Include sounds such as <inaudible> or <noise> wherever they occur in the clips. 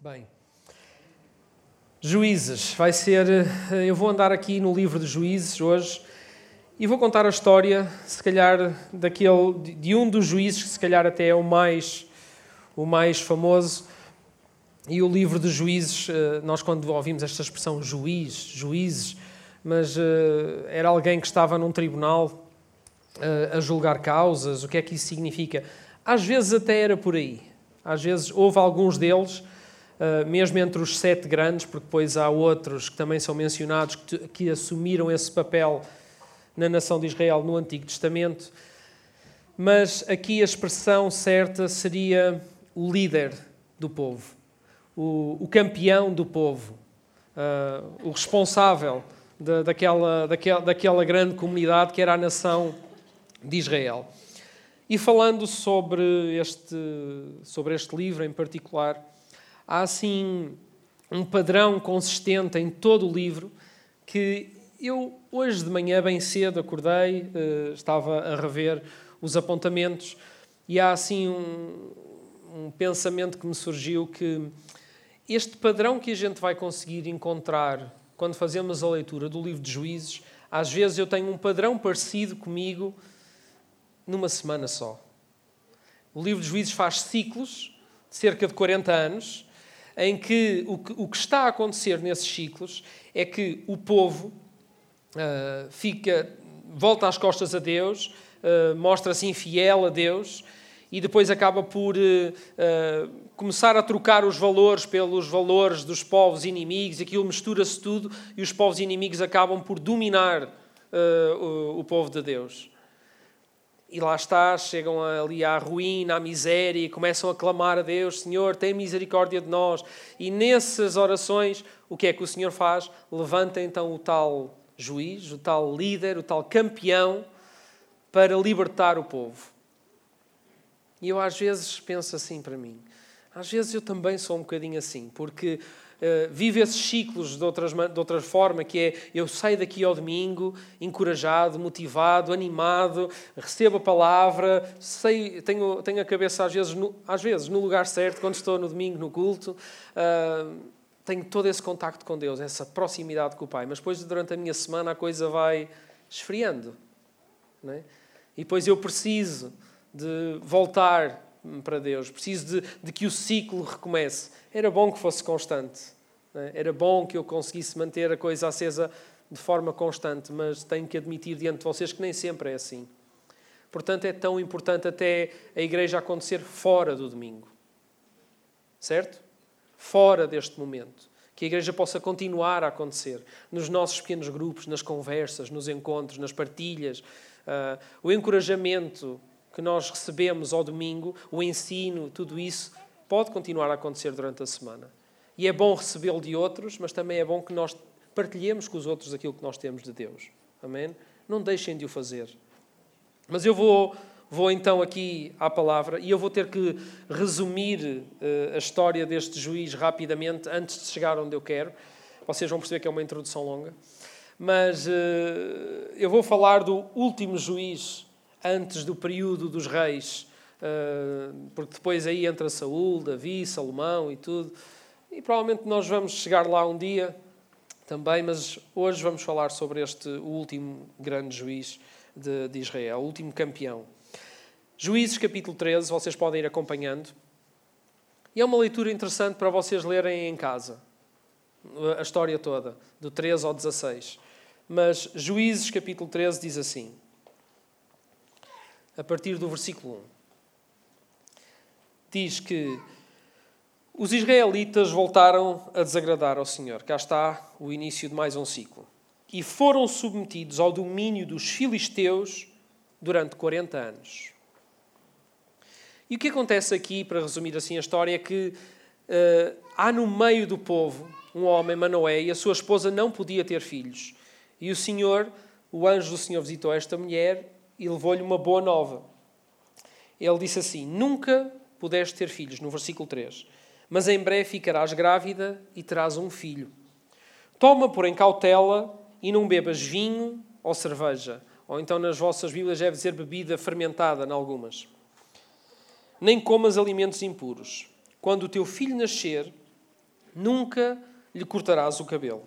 Bem, Juízes, vai ser. eh, Eu vou andar aqui no livro de Juízes hoje e vou contar a história, se calhar, daquele, de- um dos juízes que, se calhar, até é o mais, o mais famoso. E o livro de Juízes, eh, nós, quando ouvimos esta expressão juiz, juízes, mas eh, era alguém que estava num tribunal a julgar causas, o que é que isso significa? Às vezes até era por aí. Às vezes houve alguns deles, mesmo entre os sete grandes, porque depois há outros que também são mencionados, que, que assumiram esse papel na nação de Israel no Antigo Testamento. Mas aqui a expressão certa seria o líder do povo, o, o campeão do povo, eh, o responsável da, daquela, daquela, daquela grande comunidade que era a nação de Israel. E falando sobre este, sobre este livro em particular, há assim um padrão consistente em todo o livro que eu hoje de manhã bem cedo acordei, eh, estava a rever os apontamentos e há assim um, um pensamento que me surgiu que este padrão que a gente vai conseguir encontrar quando fazemos a leitura do livro de Juízes, às vezes eu tenho um padrão parecido comigo numa semana só. O livro de Juízes faz ciclos de cerca de 40 anos, em que o que, o que está a acontecer nesses ciclos é que o povo ah, fica, volta às costas a Deus, ah, mostra-se infiel a Deus e depois acaba por eh, ah, começar a trocar os valores pelos valores dos povos inimigos, aquilo mistura-se tudo e os povos inimigos acabam por dominar ah, o, o povo de Deus. E lá está, chegam ali à ruína, à miséria, e começam a clamar a Deus: Senhor, tem misericórdia de nós. E nessas orações, o que é que o Senhor faz? Levanta então o tal juiz, o tal líder, o tal campeão, para libertar o povo. E eu às vezes penso assim para mim. Às vezes eu também sou um bocadinho assim, porque uh, vivo esses ciclos de, outras, de outra forma, que é eu saio daqui ao domingo encorajado, motivado, animado, recebo a palavra, sei, tenho, tenho a cabeça às vezes, no, às vezes no lugar certo, quando estou no domingo no culto, uh, tenho todo esse contacto com Deus, essa proximidade com o Pai, mas depois durante a minha semana a coisa vai esfriando. É? E depois eu preciso de voltar para Deus, preciso de, de, que o ciclo recomece. Era bom que fosse constante, é? era bom que eu conseguisse manter a coisa acesa de forma constante, mas tenho que admitir diante de vocês que nem sempre é assim. Portanto, é tão importante até a igreja acontecer fora do domingo, certo? Fora deste momento. Que a igreja possa continuar a acontecer nos nossos pequenos grupos, nas conversas, nos encontros, nas partilhas, uh, o encorajamento que nós recebemos ao domingo, o ensino, tudo isso pode continuar a acontecer durante a semana. E é bom recebê-lo de outros, mas também é bom que nós partilhemos com os outros aquilo que nós temos de Deus. Amém? Não deixem de o fazer. Mas eu vou, vou então aqui à palavra e eu vou ter que resumir uh, a história deste juiz rapidamente antes de chegar onde eu quero. Vocês vão perceber que é uma introdução longa. Mas uh, eu vou falar do último juiz antes do período dos reis, porque depois aí entra Saul, Davi, Salomão e tudo. E provavelmente nós vamos chegar lá um dia também, mas hoje vamos falar sobre este último grande juiz de, de Israel, o último campeão. Juízes capítulo 13, vocês podem ir acompanhando. E é uma leitura interessante para vocês lerem em casa, a história toda, do 13 ao 16. Mas Juízes capítulo 13 diz assim: a partir do versículo 1. Diz que os israelitas voltaram a desagradar ao Senhor. Cá está o início de mais um ciclo. E foram submetidos ao domínio dos filisteus durante 40 anos. E o que acontece aqui, para resumir assim a história, é que uh, há no meio do povo um homem, Manoé, e a sua esposa não podia ter filhos. E o Senhor, o anjo do Senhor visitou esta mulher e levou-lhe uma boa nova. Ele disse assim: Nunca pudeste ter filhos, no versículo 3, mas em breve ficarás grávida e terás um filho. Toma, porém, cautela e não bebas vinho ou cerveja, ou então nas vossas Bíblias deve dizer bebida fermentada, em algumas. Nem comas alimentos impuros. Quando o teu filho nascer, Nunca lhe cortarás o cabelo,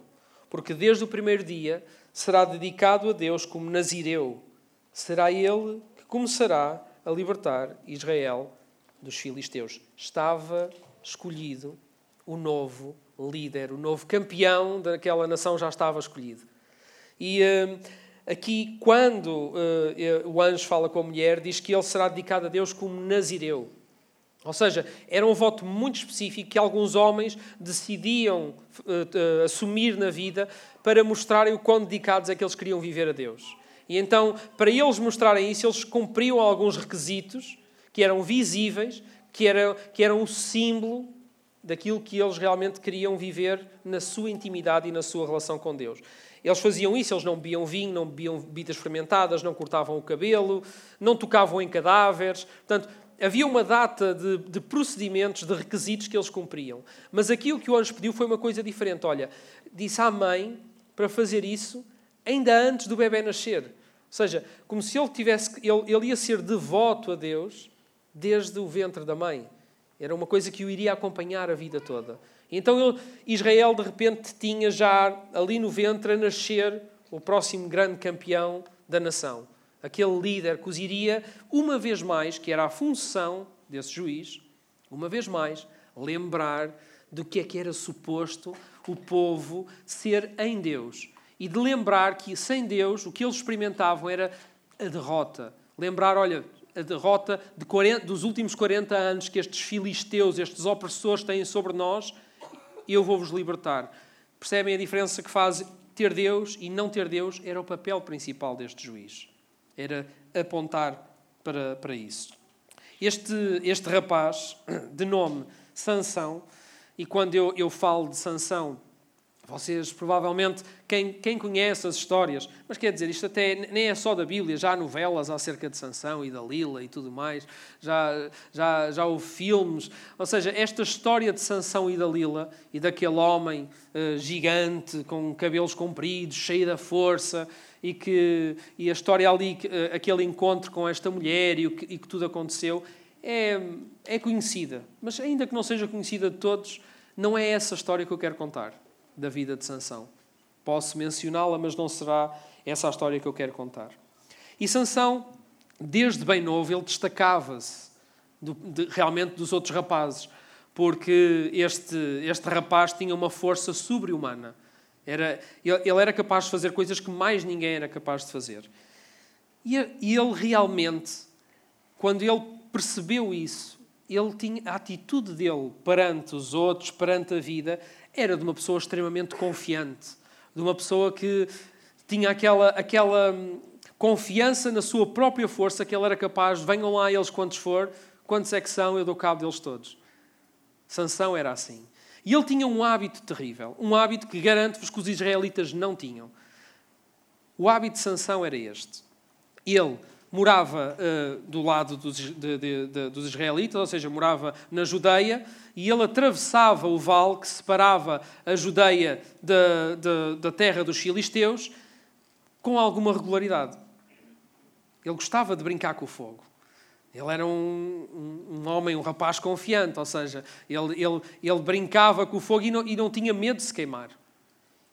porque desde o primeiro dia será dedicado a Deus como Nazireu. Será ele que começará a libertar Israel dos filisteus. Estava escolhido o novo líder, o novo campeão daquela nação já estava escolhido. E uh, aqui, quando uh, o anjo fala com a mulher, diz que ele será dedicado a Deus como Nazireu. Ou seja, era um voto muito específico que alguns homens decidiam uh, assumir na vida para mostrarem o quão dedicados é que eles queriam viver a Deus. E então, para eles mostrarem isso, eles cumpriam alguns requisitos que eram visíveis, que eram, que eram o símbolo daquilo que eles realmente queriam viver na sua intimidade e na sua relação com Deus. Eles faziam isso, eles não bebiam vinho, não bebiam bebidas fermentadas, não cortavam o cabelo, não tocavam em cadáveres. Portanto, havia uma data de, de, procedimentos, de requisitos que eles cumpriam. Mas aqui o que o anjo pediu foi uma coisa diferente. Olha, disse à mãe para fazer isso ainda antes do bebê nascer. Seja, como se ele tivesse, ele, ele ia ser devoto a Deus desde o ventre da mãe. Era uma coisa que o iria acompanhar a vida toda. Então ele, Israel, de repente, tinha já ali no ventre a nascer o próximo grande campeão da nação. Aquele líder que os iria, uma vez mais, que era a função desse juiz, uma vez mais, lembrar do que é que era suposto o povo ser em Deus. E de lembrar que sem Deus o que eles experimentavam era a derrota. Lembrar, olha, a derrota de 40, dos últimos 40 anos que estes filisteus, estes opressores têm sobre nós, eu vou-vos libertar. Percebem a diferença que faz ter Deus e não ter Deus? Era o papel principal deste juiz. Era apontar para, para isso. Este, este rapaz, de nome Sansão, e quando eu, eu falo de Sansão, vocês, provavelmente, quem, quem conhece as histórias, mas quer dizer, isto até nem é só da Bíblia, já há novelas acerca de Sansão e da Lila e tudo mais, já, já, já houve filmes. Ou seja, esta história de Sansão e da Lila e daquele homem uh, gigante, com cabelos compridos, cheio da força, e, que, e a história ali, uh, aquele encontro com esta mulher e, o que, e que tudo aconteceu, é, é conhecida. Mas ainda que não seja conhecida de todos, não é essa história que eu quero contar da vida de Sansão. Posso mencioná-la, mas não será essa a história que eu quero contar. E Sansão, desde bem novo, ele destacava-se de, realmente dos outros rapazes, porque este, este rapaz tinha uma força sobre-humana. Era, ele era capaz de fazer coisas que mais ninguém era capaz de fazer. E ele realmente, quando ele percebeu isso, ele tinha a atitude dele perante os outros, perante a vida, era de uma pessoa extremamente confiante, de uma pessoa que tinha aquela, aquela hum, confiança na sua própria força que ele era capaz, venham lá eles quantos for, quantos é que são, eu dou cabo deles todos. Sansão era assim. E ele tinha um hábito terrível, um hábito que garanto-vos que os israelitas não tinham. O hábito de Sansão era este. Ele morava uh, do lado dos, de, de, de, dos israelitas, ou seja, morava na Judeia, e ele atravessava o vale que separava a Judeia da, terra dos filisteus com alguma regularidade. Ele gostava de brincar com o fogo. Ele era um, um, um, homem, um rapaz confiante, ou seja, ele, ele, ele brincava com o fogo e não, e não tinha medo de se queimar.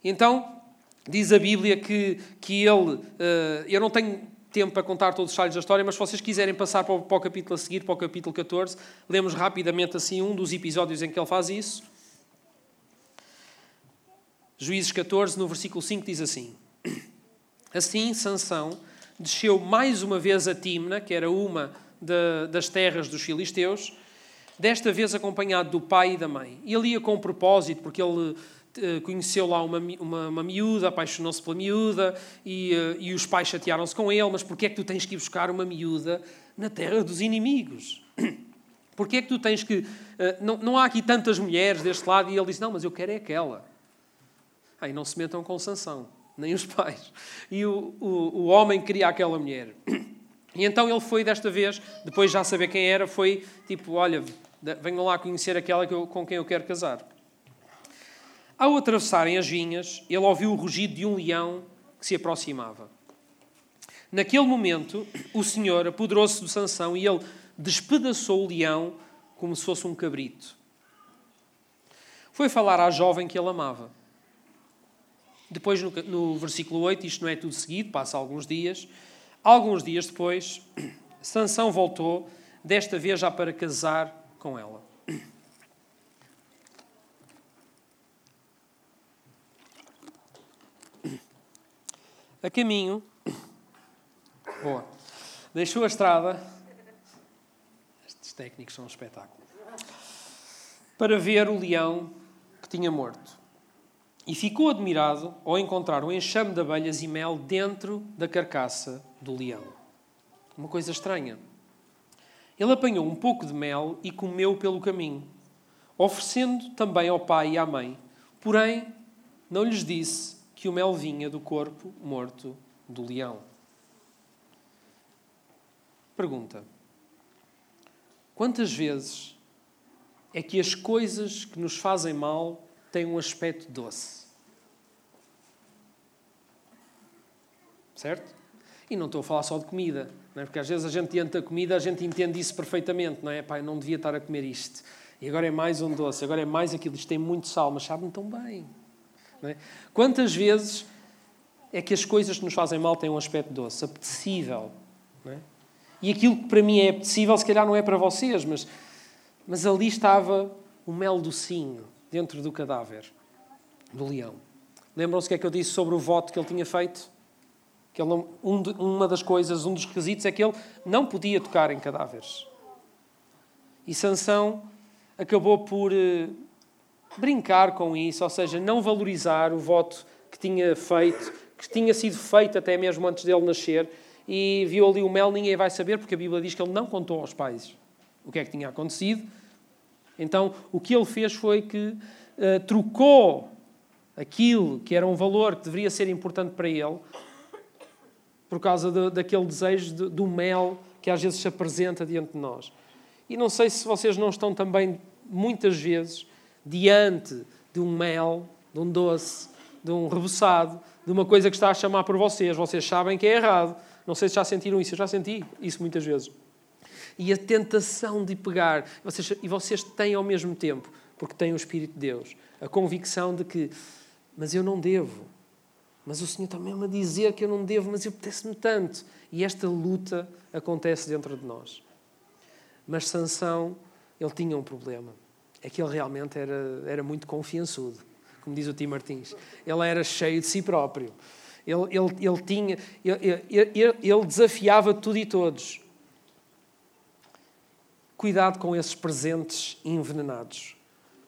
Então, diz a Bíblia que, que ele. Uh, eu não tenho tempo para contar todos os detalhes da história, mas se vocês quiserem passar para o, para o capítulo a seguir, para o capítulo 14, lemos rapidamente assim um dos episódios em que ele faz isso. Juízes 14, no versículo 5, diz assim: Assim, Sansão desceu mais uma vez a Timna, que era uma de, das terras dos filisteus, desta vez acompanhado do pai e da mãe. Ele ia com propósito, porque ele conheceu lá uma, uma, uma miúda, apaixonou-se pela miúda e, eh, e os pais chatearam-se com ele. Mas porquê é que tu tens que ir buscar uma miúda na terra dos inimigos? <clears throat> Porquê é que tu tens que. Eh, não, não há aqui tantas mulheres deste lado. E ele disse: Não, mas eu quero é aquela. Aí não se metam com sanção, nem os pais. E o, o, o homem queria aquela mulher. <clears throat> E então ele foi desta vez, depois de já saber quem era, foi tipo: Olha, venham lá conhecer aquela que eu, com quem eu quero casar. Ao atravessarem as vinhas, ele ouviu o rugido de um leão que se aproximava. Naquele momento, o Senhor apoderou-se de Sansão e ele despedaçou o leão como se fosse um cabrito. foi falar à jovem que ele amava. Depois, no, versículo 8, isto não é tudo seguido, passa alguns dias. Alguns dias depois, Sansão voltou, desta vez já para casar com ela. A caminho, boa, deixou a estrada. Estes técnicos são um espetáculo. Para ver o leão que tinha morto. E ficou admirado ao encontrar um enxame de abelhas e mel dentro da carcaça do leão. Uma coisa estranha. Ele apanhou um pouco de mel e comeu pelo caminho, oferecendo também ao pai e à mãe. Porém, não lhes disse que o mel vinha do corpo morto do leão. Pergunta: Quantas vezes é que as coisas que nos fazem mal têm um aspecto doce? Certo? E não estou a falar só de comida, não é? porque às vezes a gente diante da comida a gente entende isso perfeitamente, não é? Pai, não devia estar a comer isto. E agora é mais um doce, agora é mais aquilo, isto tem muito sal, mas sabe-me tão bem. É? Quantas vezes é que as coisas que nos fazem mal têm um aspecto doce, apetecível? É? E aquilo que para mim é apetecível, se calhar não é para vocês, mas, mas ali estava o mel docinho dentro do cadáver do leão. Lembram-se o que é que eu disse sobre o voto que ele tinha feito? Que não, um de, uma das coisas, um dos requisitos é que ele não podia tocar em cadáveres. E Sansão acabou por eh, brincar com isso, ou seja, não valorizar o voto que tinha feito, que tinha sido feito até mesmo antes dele nascer, e viu ali o mel, ninguém vai saber, porque a Bíblia diz que ele não contou aos pais o que é que tinha acontecido. Então, o que ele fez foi que uh, trocou aquilo que era um valor que deveria ser importante para ele, por causa de, daquele desejo de, do mel que às vezes se apresenta diante de nós. E não sei se vocês não estão também, muitas vezes, diante de um mel, de um doce, de um reboçado, de uma coisa que está a chamar por vocês. Vocês sabem que é errado. Não sei se já sentiram isso. Eu já senti isso muitas vezes. E a tentação de pegar. Vocês, e vocês têm ao mesmo tempo, porque têm o Espírito de Deus, a convicção de que, mas eu não devo. Mas o Senhor está mesmo a dizer que eu não devo, mas eu apetece-me tanto. E esta luta acontece dentro de nós. Mas Sansão, ele tinha um problema é que ele realmente era, era muito confiançudo, como diz o Tim Martins. Ele era cheio de si próprio. Ele, ele, ele tinha, ele, ele, ele desafiava tudo e todos. Cuidado com esses presentes envenenados,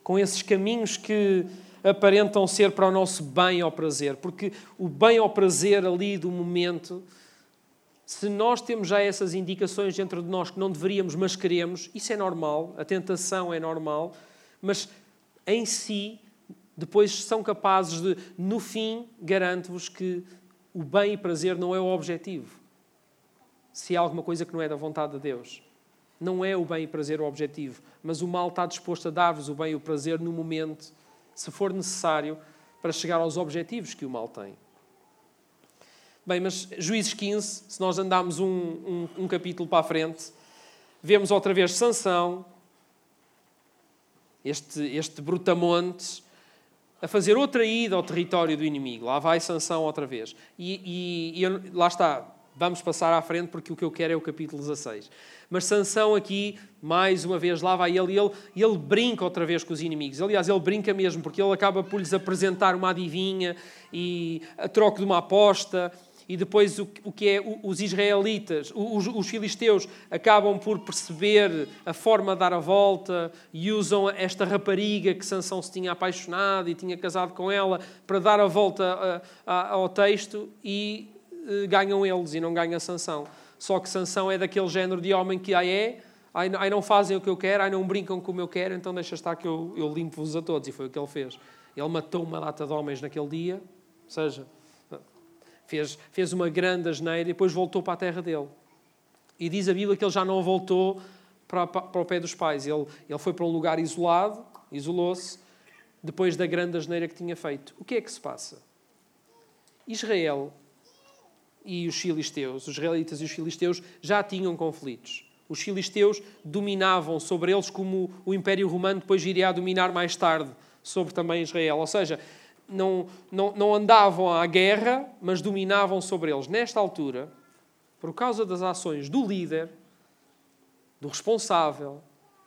com esses caminhos que aparentam ser para o nosso bem ou prazer, porque o bem ou prazer ali do momento se nós temos já essas indicações dentro de nós que não deveríamos, mas queremos, isso é normal, a tentação é normal, mas em si, depois são capazes de, no fim, garanto-vos que o bem e prazer não é o objetivo. Se há alguma coisa que não é da vontade de Deus. Não é o bem e prazer o objetivo, mas o mal está disposto a dar-vos o bem e o prazer no momento, se for necessário, para chegar aos objetivos que o mal tem. Bem, mas Juízes 15, se nós andarmos um, um, um capítulo para a frente, vemos outra vez Sansão, este, este brutamontes, a fazer outra ida ao território do inimigo. Lá vai Sansão outra vez. E, e, e lá está, vamos passar à frente porque o que eu quero é o capítulo 16. Mas Sansão aqui, mais uma vez, lá vai ele e ele, ele brinca outra vez com os inimigos. Aliás, ele brinca mesmo, porque ele acaba por lhes apresentar uma adivinha e a troco de uma aposta e depois o, o que é os israelitas, os, os, filisteus, acabam por perceber a forma de dar a volta e usam esta rapariga que Sansão se tinha apaixonado e tinha casado com ela para dar a volta a, a, ao texto e uh, ganham eles e não ganha Sansão. Só que Sansão é daquele género de homem que aí é, aí não fazem o que eu quero, aí não brincam como eu quero, então deixa estar que eu, eu limpo-vos a todos. E foi o que ele fez. Ele matou uma lata de homens naquele dia, ou seja, fez, fez uma grande asneira e depois voltou para a terra dele. E diz a Bíblia que ele já não voltou para, para o pé dos pais. Ele, ele foi para um lugar isolado, isolou-se, depois da grande asneira que tinha feito. O que é que se passa? Israel e os filisteus, os israelitas e os filisteus, já tinham conflitos. Os filisteus dominavam sobre eles como o Império Romano depois iria dominar mais tarde sobre também Israel. Ou seja, não, não, não andavam à guerra, mas dominavam sobre eles. Nesta altura, por causa das ações do líder, do responsável,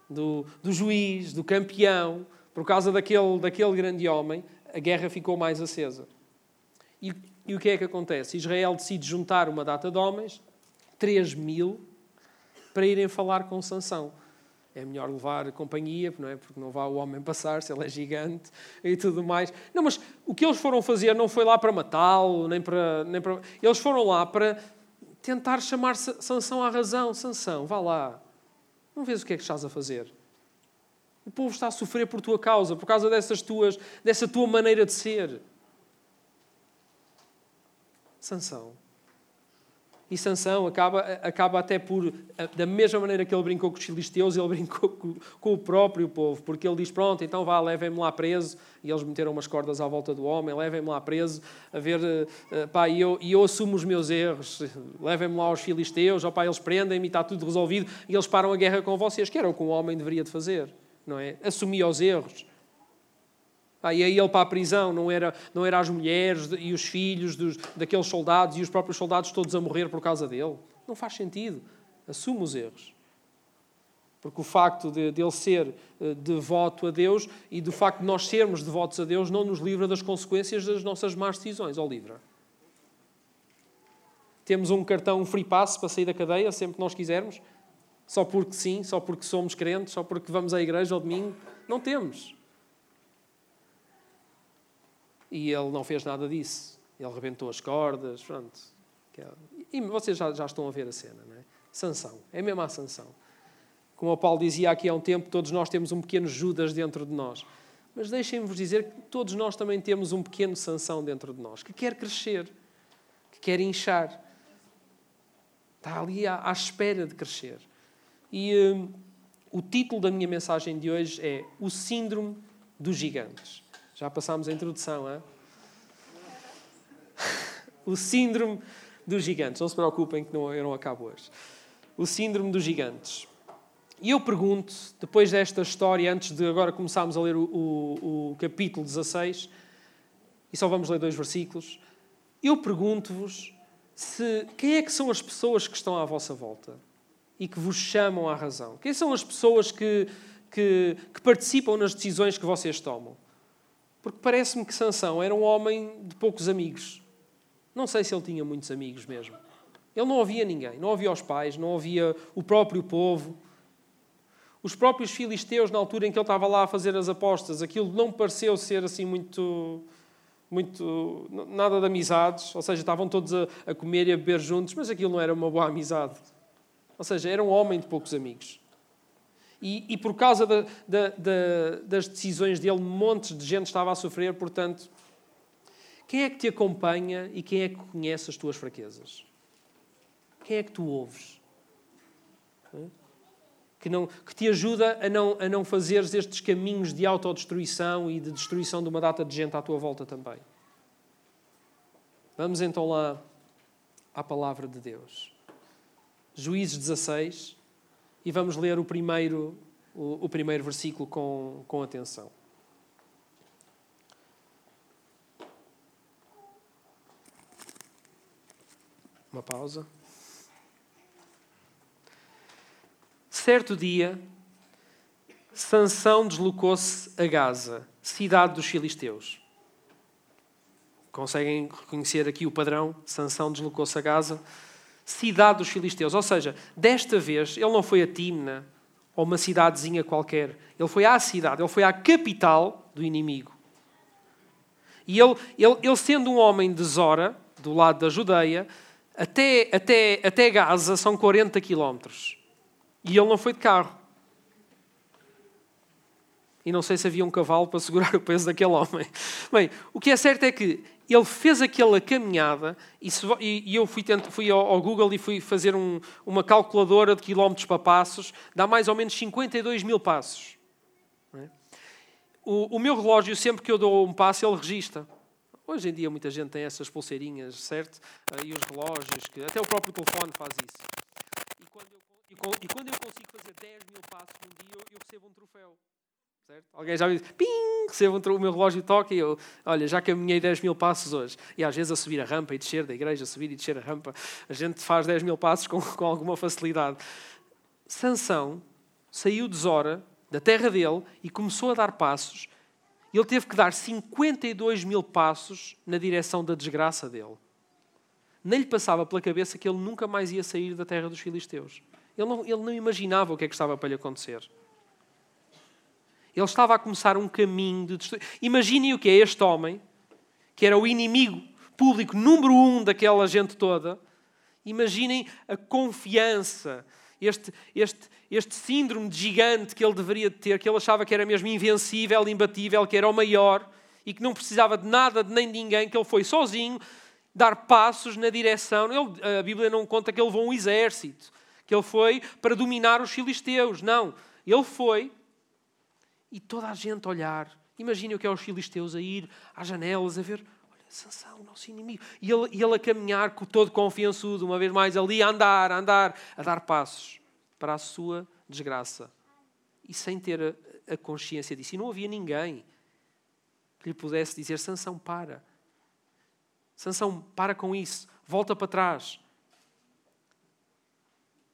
do, do juiz, do campeão, por causa daquele, daquele grande homem, a guerra ficou mais acesa. E, e o que é que acontece? Israel decide juntar uma data de homens, 3 mil, para irem falar com Sansão é melhor levar companhia, não é? porque não vá o homem passar, se ele é gigante e tudo mais. Não, mas o que eles foram fazer não foi lá para matá-lo, nem para, nem para. Eles foram lá para tentar chamar Sansão à razão. Sansão, vá lá. Não vês o que é que estás a fazer? O povo está a sofrer por tua causa, por causa dessas tuas, dessa tua maneira de ser. Sansão, e Sansão acaba, acaba até por, da mesma maneira que ele brincou com os filisteus, ele <laughs> brincou com, com o próprio povo, porque ele diz: Pronto, então vá, levem-me lá preso. E eles meteram umas cordas à volta do homem, levem-me lá preso, a ver, uh, pá, e eu, e eu assumo os meus erros, levem-me lá aos filisteus, ó, pá, eles prendem-me e está tudo resolvido, e eles param a guerra com vocês, que era o que um homem deveria de fazer, não é? Assumir os erros. Ah, e aí ele para a prisão não era, não era as mulheres e os filhos dos, daqueles soldados e os próprios soldados todos a morrer por causa dele. Não faz sentido. Assume os erros. Porque o facto de, de ele ser uh, devoto a Deus e do facto de nós sermos devotos a Deus não nos livra das consequências das nossas más decisões, ou livra. Temos um cartão um free pass para sair da cadeia sempre que nós quisermos, só porque sim, só porque somos crentes, só porque vamos à igreja ao domingo. Não temos. E ele não fez nada disso. Ele rebentou as cordas, pronto. É- e vocês já, já estão a ver a cena, não é? Sanção. É mesmo a sanção. Como o Paulo dizia aqui há um tempo, todos nós temos um pequeno Judas dentro de nós. Mas deixem-vos dizer que todos nós também temos um pequeno Sansão dentro de nós, que quer crescer, que quer inchar. Está ali à, à espera de crescer. E hum, o título da minha mensagem de hoje é O Síndrome dos Gigantes. Já passámos a introdução, é? <laughs> O síndrome dos gigantes. Não se preocupem que não, eu não acabo hoje. O síndrome dos gigantes. E eu pergunto, depois desta história, antes de agora começarmos a ler o, o, o capítulo 16, e só vamos ler dois versículos, eu pergunto-vos se quem é que são as pessoas que estão à vossa volta e que vos chamam à razão? Quem são as pessoas que, que, que participam nas decisões que vocês tomam? Porque parece-me que Sansão era um homem de poucos amigos. Não sei se ele tinha muitos amigos mesmo. Ele não ouvia ninguém, não ouvia os pais, não ouvia o próprio povo. Os próprios filisteus, na altura em que ele estava lá a fazer as apostas, aquilo não pareceu ser assim muito. muito nada de amizades, ou seja, estavam todos a, a comer e a beber juntos, mas aquilo não era uma boa amizade. Ou seja, era um homem de poucos amigos. E, e por causa da, da, da, das decisões dele, montes de gente estava a sofrer. Portanto, quem é que te acompanha e quem é que conhece as tuas fraquezas? Quem é que tu ouves? Que, não, que te ajuda a não, a não fazeres estes caminhos de autodestruição e de destruição de uma data de gente à tua volta também. Vamos então lá à palavra de Deus. Juízes 16, e vamos ler o primeiro, o, o primeiro versículo com, com atenção. Uma pausa. Certo dia, Sansão deslocou-se a Gaza, cidade dos filisteus. Conseguem reconhecer aqui o padrão? Sansão deslocou-se a Gaza, cidade dos filisteus. Ou seja, desta vez ele não foi a Timna ou uma cidadezinha qualquer. Ele foi à cidade, ele foi à capital do inimigo. E ele, ele, ele sendo um homem de Zora, do lado da Judeia, até, até, até Gaza são 40 quilómetros. E ele não foi de carro. E não sei se havia um cavalo para segurar o peso daquele homem. Bem, o que é certo é que ele fez aquela caminhada e, se, e, e eu fui, fui ao, ao, Google e fui fazer um, uma calculadora de quilómetros para passos, dá mais ou menos 52 mil passos. É? O, o, meu relógio, sempre que eu dou um passo, ele registra. Hoje em dia muita gente tem essas pulseirinhas, certo? E os relógios, que até o próprio telefone faz isso. E quando eu, e quando eu consigo fazer 10 mil passos num dia, eu recebo um troféu. Certo? Alguém já me diz, ping, recebo o meu relógio toca e eu, olha, já caminhei 10 mil passos hoje. E às vezes a subir a rampa e descer da igreja, subir e descer a rampa, a gente faz 10 mil passos com, com alguma facilidade. Sansão saiu de Zora, da terra dele, e começou a dar passos. Ele teve que dar 52 mil passos na direção da desgraça dele. Nem lhe passava pela cabeça que ele nunca mais ia sair da terra dos filisteus. Ele não, ele não imaginava o que é que estava para lhe acontecer. Ele estava a começar um caminho de destruição. Imaginem o que é este homem, que era o inimigo público número um daquela gente toda. Imaginem a confiança, este, este, este síndrome de gigante que ele deveria ter, que ele achava que era mesmo invencível, imbatível, que era o maior e que não precisava de nada de nem de ninguém, que ele foi sozinho dar passos na direção. Ele, a Bíblia não conta que ele levou um exército, que ele foi para dominar os filisteus. Não. Ele foi e toda a gente a olhar. Imaginem o que é os filisteus a ir às janelas, a ver, olha, Sansão, nosso inimigo. E ele, ele a caminhar com todo confiançudo, uma vez mais, ali a andar, a andar, a dar passos para a sua desgraça. E sem ter a, a consciência disso. E não havia ninguém que lhe pudesse dizer, Sansão, para. Sansão, para com isso. Volta para trás.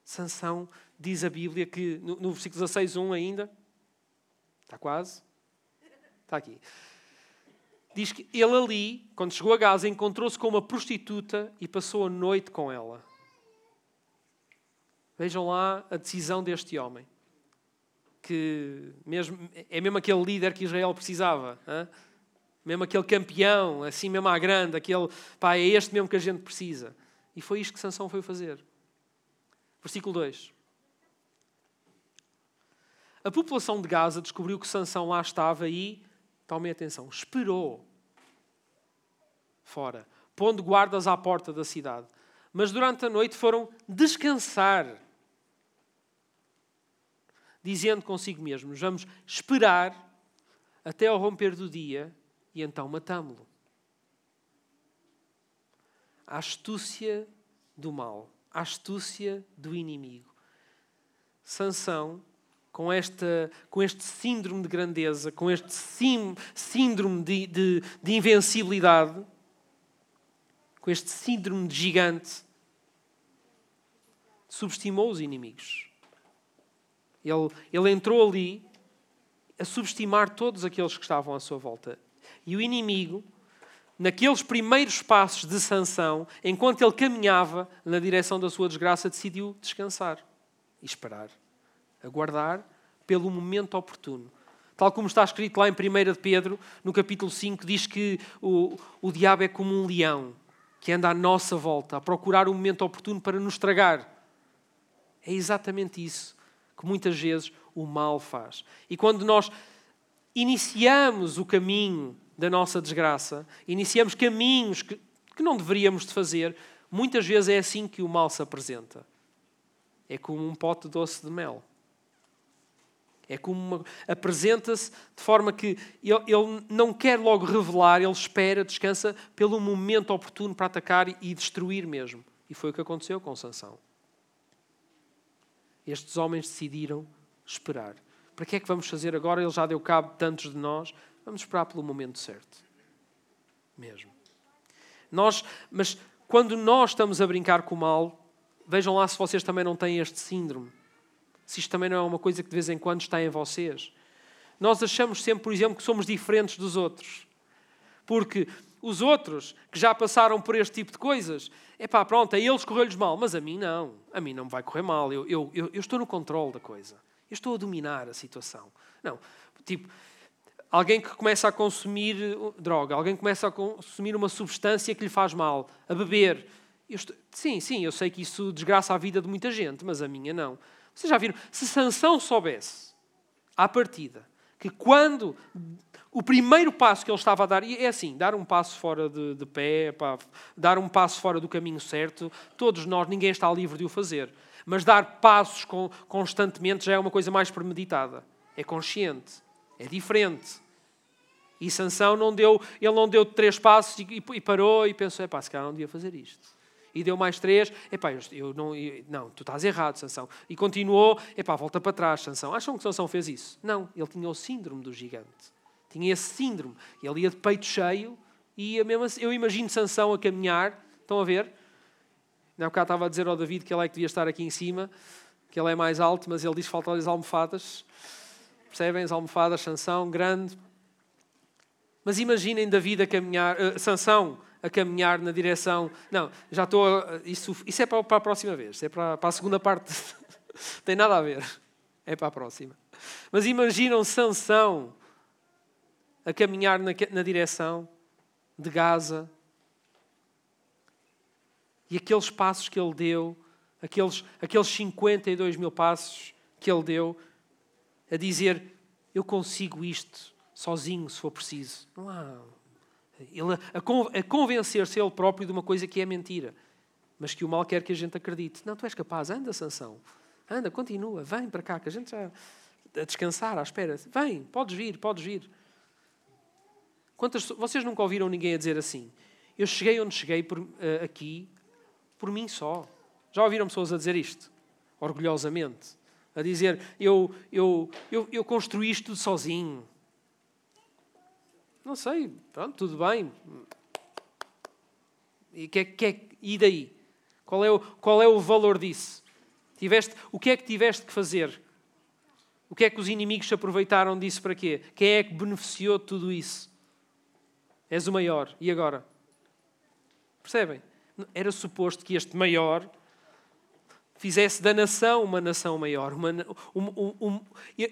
Sansão, diz a Bíblia que, no, no versículo 16, 1 ainda, Está quase? Está aqui. Diz que ele ali, quando chegou a Gaza, encontrou-se com uma prostituta e passou a noite com ela. Vejam lá a decisão deste homem. Que mesmo, é mesmo aquele líder que Israel precisava. Hein? Mesmo aquele campeão, assim mesmo à grande, aquele, pá, é este mesmo que a gente precisa. E foi isto que Sansão foi fazer. Versículo 2. A população de Gaza descobriu que Sansão lá estava e, tomem atenção, esperou fora, pondo guardas à porta da cidade. Mas durante a noite foram descansar, dizendo consigo mesmos: Vamos esperar até ao romper do dia e então matamo-lo. A astúcia do mal, a astúcia do inimigo. Sansão com, esta, com este síndrome de grandeza, com este sim, síndrome de, de, de invencibilidade, com este síndrome de gigante, subestimou os inimigos. Ele, ele entrou ali a subestimar todos aqueles que estavam à sua volta. E o inimigo, naqueles primeiros passos de sanção, enquanto ele caminhava na direção da sua desgraça, decidiu descansar e esperar aguardar pelo momento oportuno. Tal como está escrito lá em 1 de Pedro, no capítulo 5, diz que o, o diabo é como um leão que anda à nossa volta, a procurar o momento oportuno para nos tragar. É exatamente isso que muitas vezes o mal faz. E quando nós iniciamos o caminho da nossa desgraça, iniciamos caminhos que, que não deveríamos de fazer, muitas vezes é assim que o mal se apresenta. É como um pote doce de mel. É como apresenta-se de forma que ele, ele, não quer logo revelar, ele espera, descansa pelo momento oportuno para atacar e destruir mesmo. E foi o que aconteceu com Sansão. Estes homens decidiram esperar. Para que é que vamos fazer agora? Ele já deu cabo de tantos de nós. Vamos esperar pelo momento certo. Mesmo. Nós, mas quando nós estamos a brincar com o mal, vejam lá se vocês também não têm este síndrome se isto também não é uma coisa que de vez em quando está em vocês. Nós achamos sempre, por exemplo, que somos diferentes dos outros. Porque os outros que já passaram por este tipo de coisas, é pá, pronto, a eles correu-lhes mal, mas a mim não. A mim não me vai correr mal. Eu, eu, eu, eu estou no controle da coisa. Eu estou a dominar a situação. Não, tipo, alguém que começa a consumir droga, alguém que começa a consumir uma substância que lhe faz mal, a beber. Estou... Sim, sim, eu sei que isso desgraça a vida de muita gente, mas a minha não. Vocês já viram? Se Sansão soubesse, à partida, que quando o primeiro passo que ele estava a dar, e é assim, dar um passo fora de, de pé, pá, dar um passo fora do caminho certo, todos nós, ninguém está livre de o fazer. Mas dar passos com, constantemente já é uma coisa mais premeditada. É consciente. É diferente. E Sansão não deu, ele não deu três passos e, e parou e pensou, é pá, se calhar não devia fazer isto. E deu mais três. Epá, eu, não, eu, não, tu estás errado, Sansão. E continuou. Epá, volta para trás, Sansão. Acham que Sansão fez isso? Não, ele tinha o síndrome do gigante. Tinha esse síndrome. Ele ia de peito cheio e ia mesmo assim, eu imagino Sansão a caminhar. Estão a ver? Na época estava a dizer ao David que ele é que devia estar aqui em cima, que ele é mais alto, mas ele diz que faltam-lhe as almofadas. Percebem? As almofadas, Sansão, grande. Mas imaginem David a caminhar, uh, Sansão a caminhar na direção. Não, já estou. A, isso, isso é para, para, a próxima vez, isso é para, para a segunda parte. <laughs> Tem nada a ver. É para a próxima. Mas imaginam Sansão a caminhar na, na direção de Gaza. E aqueles passos que ele deu, aqueles, aqueles 52 mil passos que ele deu, a dizer: Eu consigo isto sozinho, se for preciso. Não há. Ele, a, convencer-se ele próprio de uma coisa que é mentira, mas que o mal quer que a gente acredite. Não, tu és capaz, anda, Sansão. Anda, continua, vem para cá, que a gente já. a descansar, à espera. Vem, podes vir, podes vir. Quantas, vocês nunca ouviram ninguém a dizer assim? Eu cheguei onde cheguei por, uh, aqui por mim só. Já ouviram pessoas a dizer isto? Orgulhosamente. A dizer, eu, eu, eu, eu construí isto tudo sozinho. Não sei, pronto, tudo bem. E, que, que, e daí? Qual é, o, qual é o valor disso? Tiveste, o que é que tiveste que fazer? O que é que os inimigos se aproveitaram disso para quê? Quem é que beneficiou de tudo isso? És o maior. E agora? Percebem? Era suposto que este maior fizesse da nação uma nação maior, uma, um, um, um,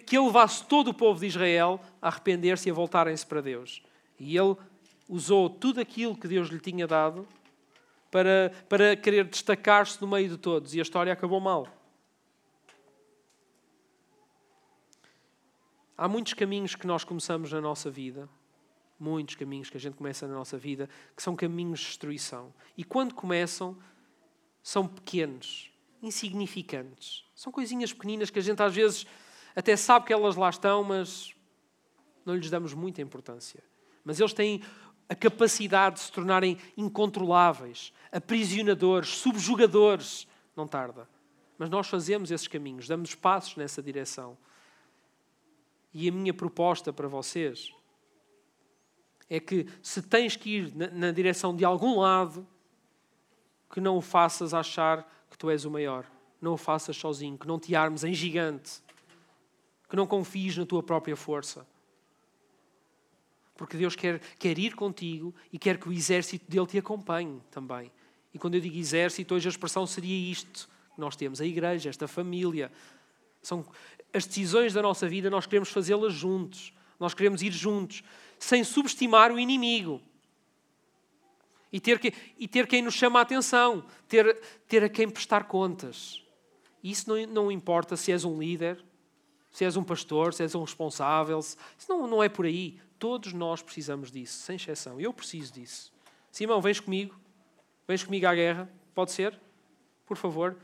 que ele levasse todo o povo de Israel a arrepender-se e a voltarem-se para Deus. E ele usou tudo aquilo que Deus lhe tinha dado para, para querer destacar-se no meio de todos. E a história acabou mal. Há muitos caminhos que nós começamos na nossa vida, muitos caminhos que a gente começa na nossa vida, que são caminhos de destruição. E quando começam, são pequenos insignificantes. São coisinhas pequeninas que a gente às vezes até sabe que elas lá estão, mas não lhes damos muita importância. Mas eles têm a capacidade de se tornarem incontroláveis, aprisionadores, subjugadores. Não tarda. Mas nós fazemos esses caminhos, damos passos nessa direção. E a minha proposta para vocês é que se tens que ir na, na direção de algum lado, que não o faças achar que tu és o maior. Não o faças sozinho, que não te armes em gigante, que não confies na tua própria força. Porque Deus quer, quer ir contigo e quer que o exército dele te acompanhe também. E quando eu digo exército, hoje a expressão seria isto que nós temos: a igreja, esta família. São as decisões da nossa vida, nós queremos fazê-las juntos. Nós queremos ir juntos, sem subestimar o inimigo e ter, que, e ter quem nos chama a atenção, ter, ter a quem prestar contas. Isso não, não importa se és um líder, se és um pastor, se és um responsável, isso não, não é por aí. Todos nós precisamos disso, sem exceção. Eu preciso disso. Simão, vens comigo? Vens comigo à guerra? Pode ser? Por favor.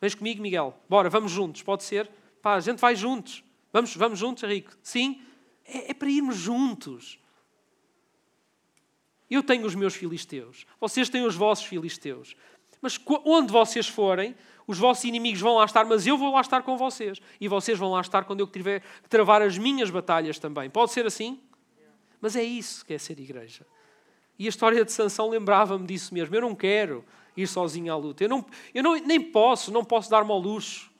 Vens comigo, Miguel? Bora, vamos juntos. Pode ser? Pá, a gente vai juntos. Vamos, vamos juntos, Henrique? Sim? É, é para irmos juntos. Eu tenho os meus filisteus, vocês têm os vossos filisteus. Mas onde vocês forem, os vossos inimigos vão lá estar, mas eu vou lá estar com vocês. E vocês vão lá estar quando eu tiver que travar as minhas batalhas também. Pode ser assim? Mas é isso que é ser igreja. E a história de Sansão lembrava-me disso mesmo. Eu não quero ir sozinho à luta. Eu, não, eu não, nem posso, não posso dar-me ao luxo.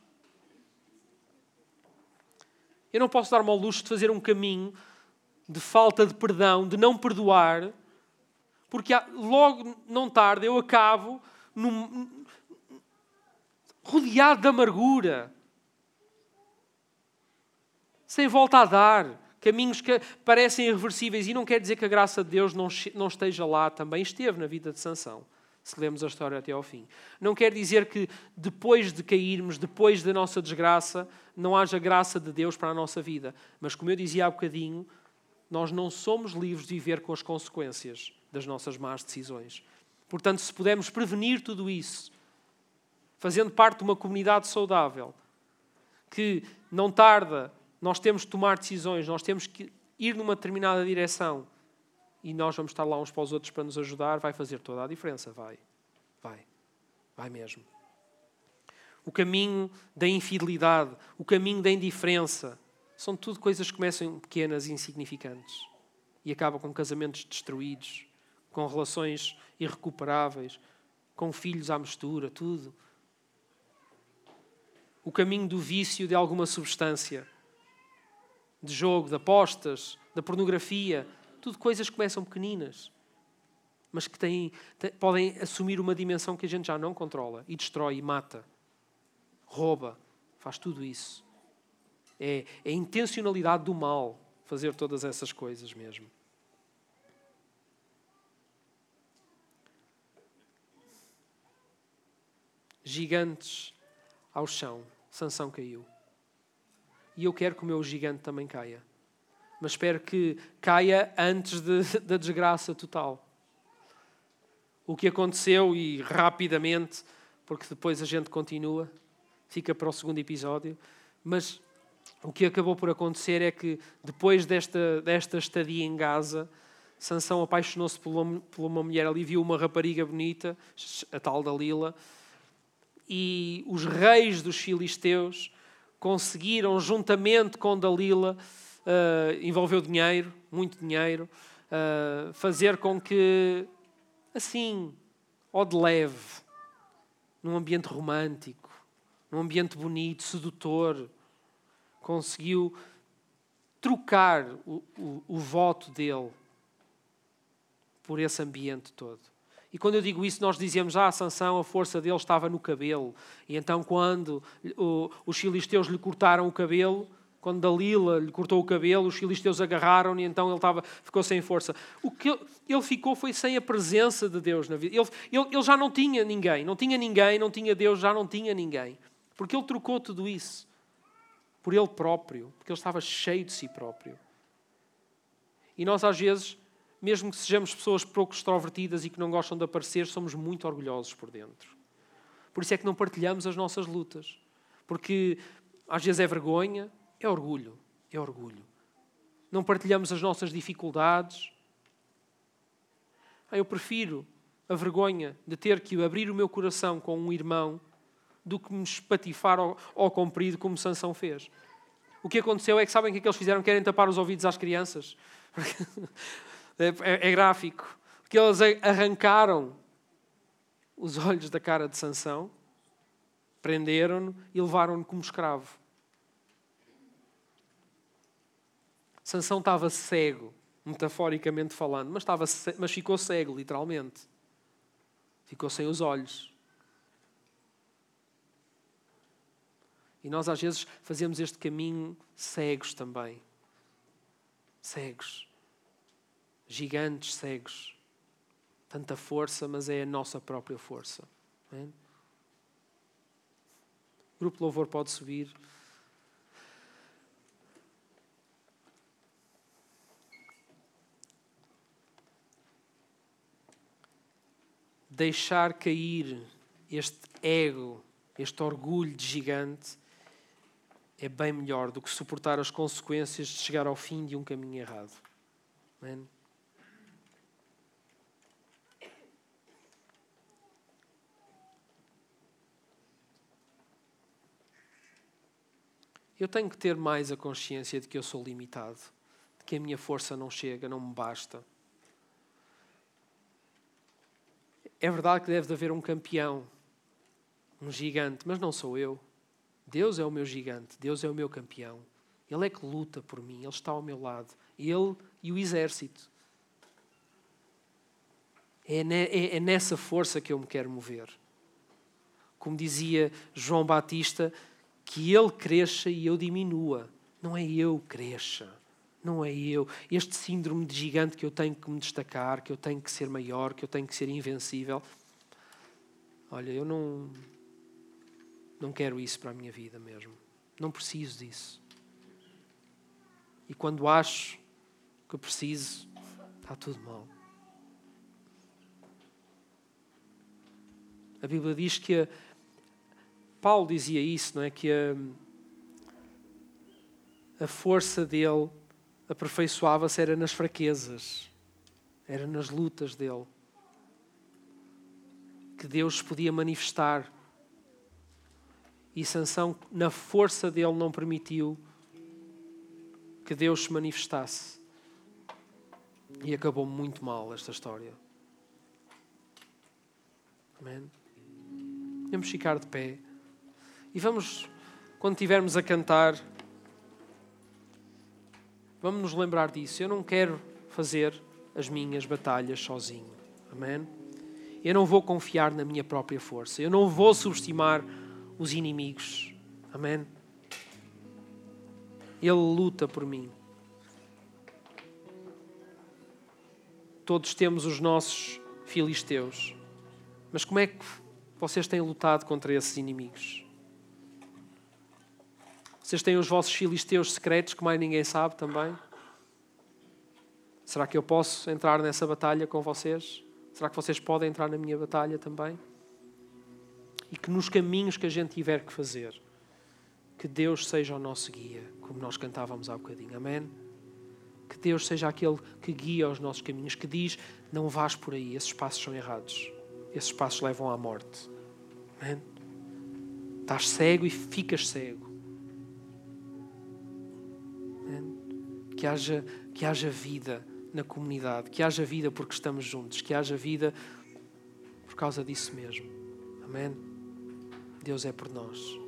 Eu não posso dar-me ao luxo de fazer um caminho de falta de perdão, de não perdoar, porque logo, não tarde, eu acabo rodeado de amargura, sem volta a dar, caminhos que parecem irreversíveis. E não quer dizer que a graça de Deus não, não esteja lá, também esteve na vida de Sansão, se lemos a história até ao fim. Não quer dizer que depois de cairmos, depois da nossa desgraça, não haja graça de Deus para a nossa vida. Mas como eu dizia há bocadinho, nós não somos livres de viver com as consequências das nossas más decisões. Portanto, se pudermos prevenir tudo isso, fazendo parte de uma comunidade saudável, que não tarda, nós temos que tomar decisões, nós temos que ir numa determinada direção e nós vamos estar lá uns para os outros para nos ajudar, vai fazer toda a diferença, vai. Vai. Vai mesmo. O caminho da infidelidade, o caminho da indiferença, são tudo coisas que começam pequenas e insignificantes e acabam com casamentos destruídos, com relações irrecuperáveis, com filhos à mistura, tudo. O caminho do vício de alguma substância, de jogo, de apostas, da pornografia, tudo coisas que começam pequeninas, mas que têm, podem assumir uma dimensão que a gente já não controla e destrói e mata, rouba, faz tudo isso. É, é a intencionalidade do mal fazer todas essas coisas mesmo. Gigantes ao chão, Sansão caiu. E eu quero que o meu gigante também caia. Mas espero que caia antes de, <laughs> da desgraça total. O que aconteceu e rapidamente, porque depois a gente continua, fica para o segundo episódio, mas o que acabou por acontecer é que depois desta, desta estadia em Gaza, Sansão apaixonou-se por, uma mulher ali, viu uma rapariga bonita, a tal Dalila, e os reis dos filisteus conseguiram, juntamente com Dalila, uh, envolveu dinheiro, muito dinheiro, uh, fazer com que, assim, ó de leve, num ambiente romântico, num ambiente bonito, sedutor, conseguiu trocar o, o, o voto dele por esse ambiente todo. E quando eu digo isso, nós dizemos, ah, Sansão, a força dele estava no cabelo. E então, quando o, os filisteus lhe cortaram o cabelo, quando Dalila lhe cortou o cabelo, os filisteus agarraram e então ele estava, ficou sem força. O que ele, ele ficou foi sem a presença de Deus na vida. Ele, ele, ele já não tinha ninguém, não tinha ninguém, não tinha Deus, já não tinha ninguém. Porque ele trocou tudo isso por ele próprio, porque ele estava cheio de si próprio. E nós, às vezes, mesmo que sejamos pessoas pouco extrovertidas e que não gostam de aparecer, somos muito orgulhosos por dentro. Por isso é que não partilhamos as nossas lutas. Porque às vezes é vergonha, é orgulho. É orgulho. Não partilhamos as nossas dificuldades. Ah, eu prefiro a vergonha de ter que abrir o meu coração com um irmão do que me espatifar ao, comprido como Sansão fez. O que aconteceu é que sabem o que, é que eles fizeram? Querem tapar os ouvidos às crianças. <laughs> É, é, é gráfico. Porque eles arrancaram os <laughs> olhos da cara de Sansão, prenderam-no e levaram-no como escravo. Sansão estava cego, metaforicamente falando, mas, estava, mas ficou cego, literalmente. Ficou sem os olhos. E nós às vezes fazemos este caminho cegos também. Cegos gigantes cegos. Tanta força, mas é a nossa própria força. O grupo Louvor pode subir. Deixar cair este ego, este orgulho de gigante, é bem melhor do que suportar as consequências de chegar ao fim de um caminho errado. Amém? Eu tenho que ter mais a consciência de que eu sou limitado, de que a minha força não chega, não me basta. É verdade que deve haver um campeão, um gigante, mas não sou eu. Deus é o meu gigante, Deus é o meu campeão. Ele é que luta por mim, Ele está ao meu lado. Ele e o exército. É, é, é nessa força que eu me quero mover. Como dizia João Batista, que ele cresça e eu diminua. Não é eu cresça. Não é eu. Este síndrome de gigante que eu tenho que me destacar, que eu tenho que ser maior, que eu tenho que ser invencível. Olha, eu não. Não quero isso para a minha vida mesmo. Não preciso disso. E quando acho que preciso, está tudo mal. A Bíblia diz que a, Paulo dizia isso, não é? Que a, a força dele aperfeiçoava-se era nas fraquezas, era nas lutas dele. que Deus podia manifestar. E Sansão, na força dele, não permitiu que Deus se manifestasse. E acabou muito mal esta história. Amém? Vamos ficar de pé. E vamos, quando estivermos a cantar, vamos nos lembrar disso. Eu não quero fazer as minhas batalhas sozinho. Amém? Eu não vou confiar na minha própria força. Eu não vou subestimar os inimigos. Amém? Ele luta por mim. Todos temos os nossos filisteus. Mas como é que vocês têm lutado contra esses inimigos? Vocês têm os vossos filisteus secretos que mais ninguém sabe também? Será que eu posso entrar nessa batalha com vocês? Será que vocês podem entrar na minha batalha também? E que nos caminhos que a gente tiver que fazer, que Deus seja o nosso guia, como nós cantávamos há bocadinho. Amém? Que Deus seja aquele que guia os nossos caminhos, que diz: não vás por aí, esses passos são errados. Esses passos levam à morte. Amém? Estás cego e ficas cego. Que haja, que haja vida na comunidade, que haja vida porque estamos juntos, que haja vida por causa disso mesmo. Amém? Deus é por nós.